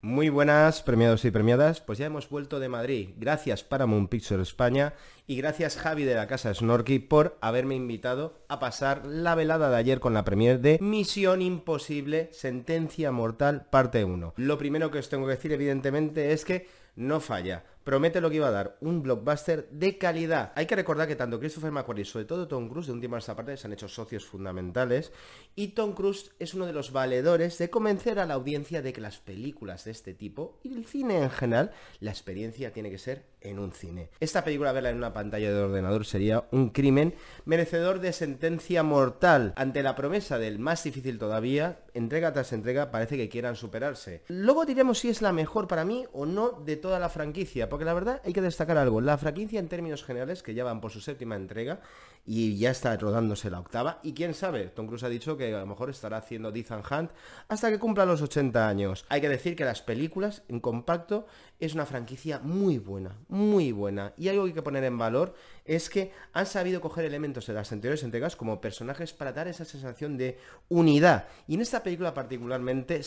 Muy buenas, premiados y premiadas. Pues ya hemos vuelto de Madrid. Gracias Paramount Pictures España y gracias Javi de la Casa Snorky por haberme invitado a pasar la velada de ayer con la premier de Misión Imposible, Sentencia Mortal, parte 1. Lo primero que os tengo que decir, evidentemente, es que no falla promete lo que iba a dar, un blockbuster de calidad. Hay que recordar que tanto Christopher McQuarrie y sobre todo Tom Cruise de un tiempo a esta parte se han hecho socios fundamentales y Tom Cruise es uno de los valedores de convencer a la audiencia de que las películas de este tipo y el cine en general, la experiencia tiene que ser en un cine. Esta película verla en una pantalla de ordenador sería un crimen merecedor de sentencia mortal. Ante la promesa del más difícil todavía, entrega tras entrega parece que quieran superarse. Luego diremos si es la mejor para mí o no de toda la franquicia, porque la verdad hay que destacar algo. La franquicia en términos generales, que ya van por su séptima entrega y ya está rodándose la octava, y quién sabe, Tom Cruise ha dicho que a lo mejor estará haciendo Ethan Hunt hasta que cumpla los 80 años. Hay que decir que las películas, en compacto, es una franquicia muy buena, muy buena. Y algo que hay que poner en valor es que han sabido coger elementos de las anteriores entregas como personajes para dar esa sensación de unidad. Y en esta película particularmente,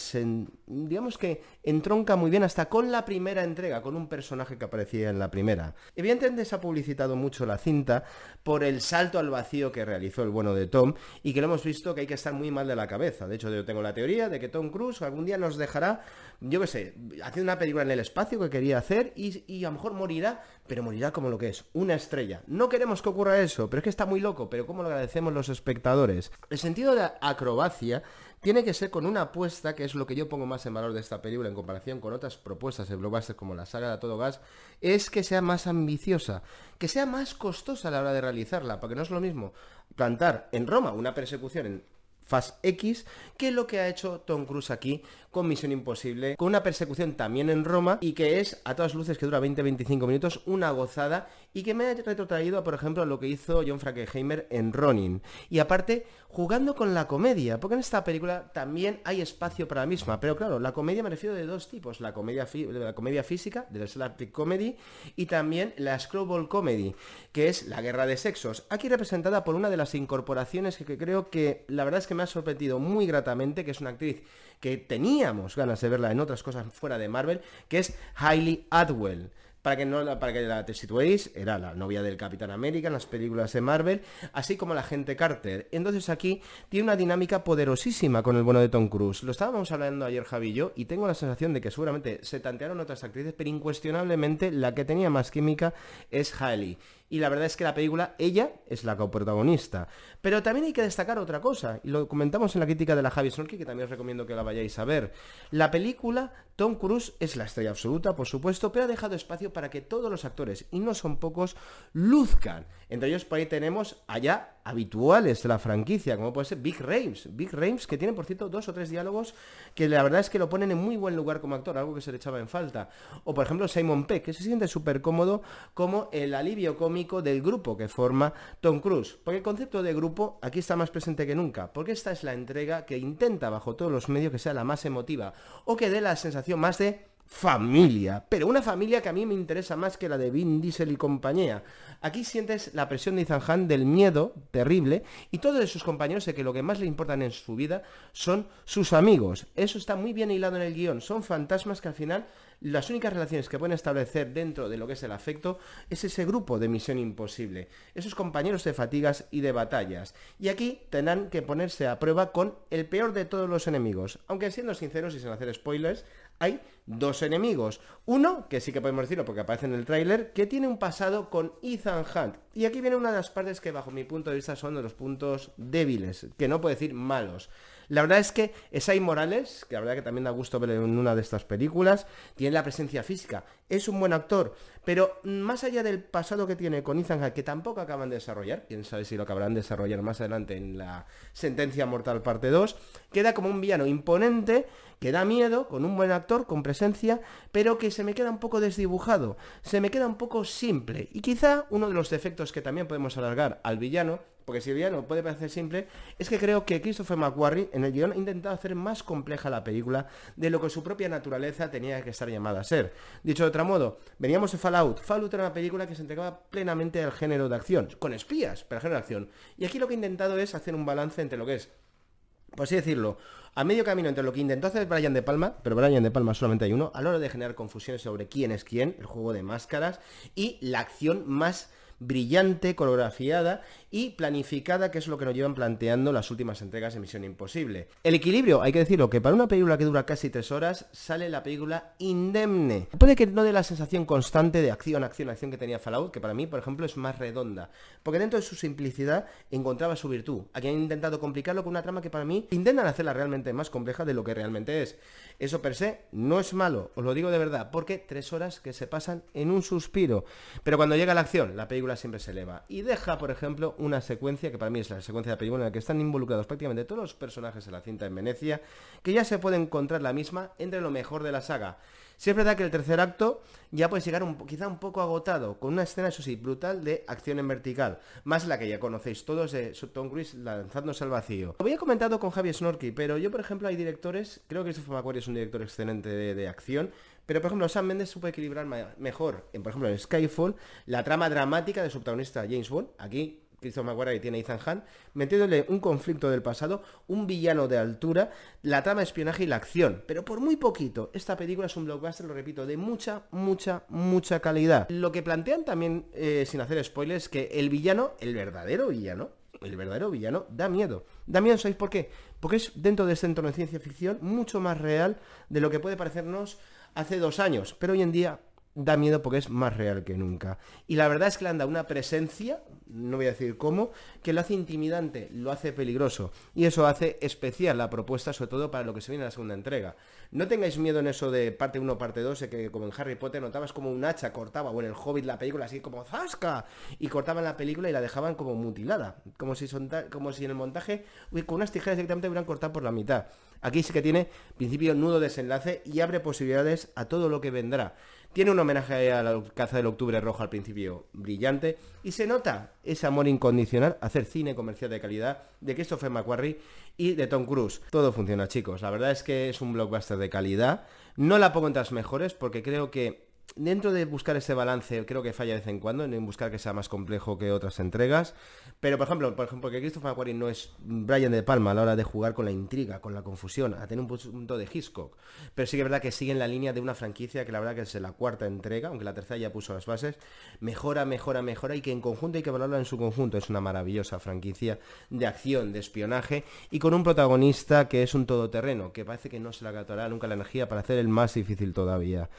digamos que entronca muy bien hasta con la primera entrega, con un personaje que aparecía en la primera. Evidentemente se ha publicitado mucho la cinta por el salto al vacío que realizó el bueno de Tom y que lo hemos visto que hay que estar muy mal de la cabeza. De hecho, yo tengo la teoría de que Tom Cruise algún día nos dejará, yo qué sé, haciendo una película en el espacio que quería hacer y, y a lo mejor morirá, pero morirá como lo que es, una estrella. No queremos que ocurra eso, pero es que está muy loco, pero ¿cómo lo agradecemos los espectadores? El sentido de acrobacia tiene que ser con una apuesta, que es lo que yo pongo más en valor de esta película en comparación con otras propuestas de blockbusters como la saga de Todo Gas, es que sea más ambiciosa, que sea más costosa a la hora de realizarla, porque no es lo mismo plantar en Roma una persecución en Fast X, que lo que ha hecho Tom Cruise aquí con Misión Imposible, con una persecución también en Roma y que es a todas luces que dura 20-25 minutos, una gozada y que me ha retrotraído por ejemplo, a lo que hizo John Frankenheimer en Ronin. Y aparte, jugando con la comedia, porque en esta película también hay espacio para la misma, pero claro, la comedia me refiero de dos tipos, la comedia, la comedia física, de la slapstick comedy, y también la screwball comedy, que es la guerra de sexos, aquí representada por una de las incorporaciones que, que creo que la verdad es que me ha sorprendido muy gratamente, que es una actriz que teníamos ganas de verla en otras cosas fuera de Marvel, que es Hailey Atwell. Para que, no, para que la te situéis, era la novia del Capitán América en las películas de Marvel, así como la gente Carter. Entonces aquí tiene una dinámica poderosísima con el bueno de Tom Cruise. Lo estábamos hablando ayer Javi y yo, y tengo la sensación de que seguramente se tantearon otras actrices, pero incuestionablemente la que tenía más química es Hailey y la verdad es que la película, ella es la coprotagonista. Pero también hay que destacar otra cosa, y lo comentamos en la crítica de la Javi Snorky, que también os recomiendo que la vayáis a ver. La película, Tom Cruise es la estrella absoluta, por supuesto, pero ha dejado espacio para que todos los actores, y no son pocos, luzcan. Entre ellos por ahí tenemos allá habituales de la franquicia, como puede ser Big Rames. Big Rames, que tiene, por cierto, dos o tres diálogos que la verdad es que lo ponen en muy buen lugar como actor, algo que se le echaba en falta. O, por ejemplo, Simon Peck, que se siente súper cómodo como el alivio cómico del grupo que forma Tom Cruise. Porque el concepto de grupo aquí está más presente que nunca, porque esta es la entrega que intenta, bajo todos los medios, que sea la más emotiva, o que dé la sensación más de familia, pero una familia que a mí me interesa más que la de Vin Diesel y compañía. Aquí sientes la presión de Ethan Hunt del miedo terrible y todos sus compañeros de que lo que más le importan en su vida son sus amigos. Eso está muy bien hilado en el guion. Son fantasmas que al final las únicas relaciones que pueden establecer dentro de lo que es el afecto es ese grupo de misión imposible, esos compañeros de fatigas y de batallas. Y aquí tendrán que ponerse a prueba con el peor de todos los enemigos. Aunque siendo sinceros y sin hacer spoilers, hay dos enemigos. Uno, que sí que podemos decirlo porque aparece en el tráiler, que tiene un pasado con Ethan Hunt. Y aquí viene una de las partes que bajo mi punto de vista son de los puntos débiles, que no puedo decir malos. La verdad es que Esai Morales, que la verdad que también da gusto ver en una de estas películas, tiene la presencia física, es un buen actor, pero más allá del pasado que tiene con Ethan Hunt, que tampoco acaban de desarrollar, quién sabe si lo acabarán de desarrollar más adelante en la Sentencia Mortal parte 2, queda como un villano imponente, que da miedo, con un buen actor, con presencia, pero que se me queda un poco desdibujado, se me queda un poco simple. Y quizá uno de los defectos que también podemos alargar al villano porque si el villano puede parecer simple, es que creo que Christopher McQuarrie en el guion ha intentado hacer más compleja la película de lo que su propia naturaleza tenía que estar llamada a ser. Dicho de otro modo, veníamos de Fallout. Fallout era una película que se entregaba plenamente al género de acción, con espías, pero al género de acción. Y aquí lo que he intentado es hacer un balance entre lo que es por así decirlo, a medio camino entre lo que intentó hacer Brian De Palma, pero Brian De Palma solamente hay uno, a la hora de generar confusiones sobre quién es quién, el juego de máscaras, y la acción más brillante, coreografiada y planificada, que es lo que nos llevan planteando las últimas entregas de Misión Imposible. El equilibrio, hay que decirlo, que para una película que dura casi tres horas, sale la película indemne. Puede que no dé la sensación constante de acción, acción, acción que tenía Fallout, que para mí, por ejemplo, es más redonda, porque dentro de su simplicidad encontraba su virtud. Aquí han intentado complicarlo con una trama que para mí intentan hacerla realmente más compleja de lo que realmente es. Eso per se no es malo, os lo digo de verdad, porque tres horas que se pasan en un suspiro. Pero cuando llega la acción, la película siempre se eleva. Y deja, por ejemplo, una secuencia que para mí es la secuencia de la película en la que están involucrados prácticamente todos los personajes de la cinta en Venecia, que ya se puede encontrar la misma entre lo mejor de la saga. Si es verdad que el tercer acto ya puede llegar un, quizá un poco agotado, con una escena, eso sí, brutal de acción en vertical, más la que ya conocéis todos de Tom Cruise lanzándose al vacío. Lo había comentado con Javier Snorky, pero yo, por ejemplo, hay directores, creo que Christopher McQuarrie es un director excelente de, acción, pero por ejemplo, Sam Mendes supo equilibrar mejor, en, por ejemplo, en Skyfall, la trama dramática de su protagonista James Bond. Aquí Christopher McQuarrie tiene Ethan Hunt, metiéndole un conflicto del pasado, un villano de altura, la trama de espionaje y la acción. Pero por muy poquito, esta película es un blockbuster, lo repito, de mucha, mucha, mucha calidad. Lo que plantean también, eh, sin hacer spoilers, que el villano, el verdadero villano, el verdadero villano, da miedo. Da miedo, ¿sabéis por qué? Porque es dentro de este entorno de ciencia ficción mucho más real de lo que puede parecernos hace dos años. Pero hoy en día da miedo porque es más real que nunca. Y la verdad es que le han dado una presencia, no voy a decir cómo, que lo hace intimidante, lo hace peligroso. Y eso hace especial la propuesta, sobre todo para lo que se viene en la segunda entrega. No tengáis miedo en eso de parte 1, parte 2, que como en Harry Potter notabas como un hacha cortaba, o en el Hobbit la película así como ¡zasca! Y cortaban la película y la dejaban como mutilada. Como si, como si en el montaje con unas tijeras directamente hubieran cortado por la mitad. Aquí sí que tiene principio, nudo, desenlace y abre posibilidades a todo lo que vendrá. Tiene un homenaje a la caza del octubre rojo al principio brillante y se nota ese amor incondicional a hacer cine comercial de calidad de Christopher McQuarrie y de Tom Cruise. Todo funciona, chicos. La verdad es que es un blockbuster de calidad. No la pongo entre las mejores porque creo que dentro de buscar ese balance, creo que falla de vez en cuando, en buscar que sea más complejo que otras entregas. Pero, por ejemplo, por ejemplo, que Christopher McQuarrie no es Brian De Palma a la hora de jugar con la intriga, con la confusión, a tener un punto de Hitchcock. Pero sí que es verdad que sigue en la línea de una franquicia que la verdad que es la cuarta entrega, aunque la tercera ya puso las bases. Mejora, mejora, mejora y que en conjunto hay que valorarla en su conjunto. Es una maravillosa franquicia de acción, de espionaje y con un protagonista que es un todoterreno, que parece que no se le agatará nunca la energía para hacer el más difícil todavía.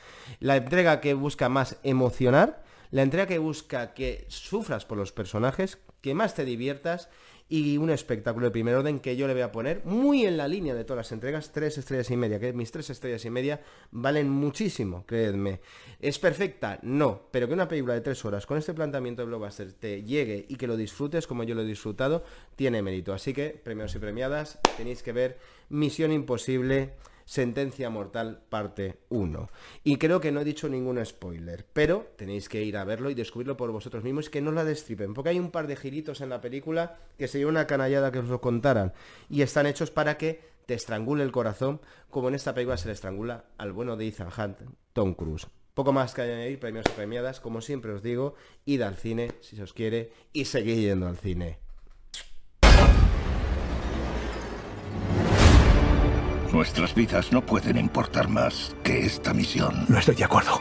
La entrega que busca más emocionar, la entrega que busca que sufras por los personajes, que más te diviertas y un espectáculo de primer orden que yo le voy a poner muy en la línea de todas las entregas, tres estrellas y media, que mis tres estrellas y media valen muchísimo, creedme. ¿Es perfecta? No, pero que una película de tres horas con este planteamiento de blockbuster te llegue y que lo disfrutes como yo lo he disfrutado, tiene mérito. Así que, premios y premiadas, tenéis que ver Misión Imposible Sentencia Mortal parte 1. Y creo que no he dicho ningún spoiler, pero tenéis que ir a verlo y descubrirlo por vosotros mismos que no la destripen, porque hay un par de giritos en la película que sería una canallada que os lo contaran y están hechos para que te estrangule el corazón, como en esta película se le estrangula al bueno de Ethan Hunt, Tom Cruise. Poco más que añadir, premios y premiadas, como siempre os digo, id al cine si se os quiere y seguid yendo al cine. Nuestras vidas no pueden importar más que esta misión. No estoy de acuerdo.